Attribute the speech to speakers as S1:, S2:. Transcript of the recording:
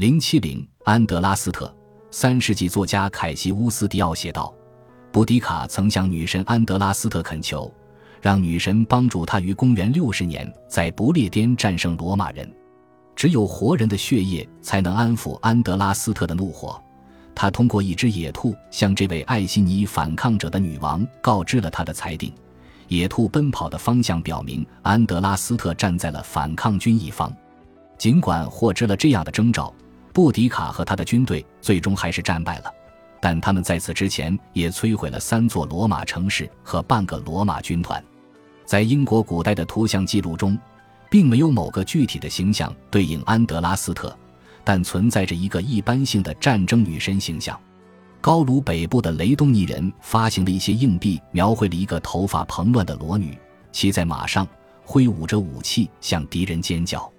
S1: 零七零，安德拉斯特。三世纪作家凯西乌斯迪奥写道：“布迪卡曾向女神安德拉斯特恳求，让女神帮助他于公元六十年在不列颠战胜罗马人。只有活人的血液才能安抚安德拉斯特的怒火。他通过一只野兔向这位爱西尼反抗者的女王告知了他的裁定。野兔奔跑的方向表明安德拉斯特站在了反抗军一方。尽管获知了这样的征兆。”布迪卡和他的军队最终还是战败了，但他们在此之前也摧毁了三座罗马城市和半个罗马军团。在英国古代的图像记录中，并没有某个具体的形象对应安德拉斯特，但存在着一个一般性的战争女神形象。高卢北部的雷东尼人发行了一些硬币，描绘了一个头发蓬乱的裸女，骑在马上，挥舞着武器向敌人尖叫。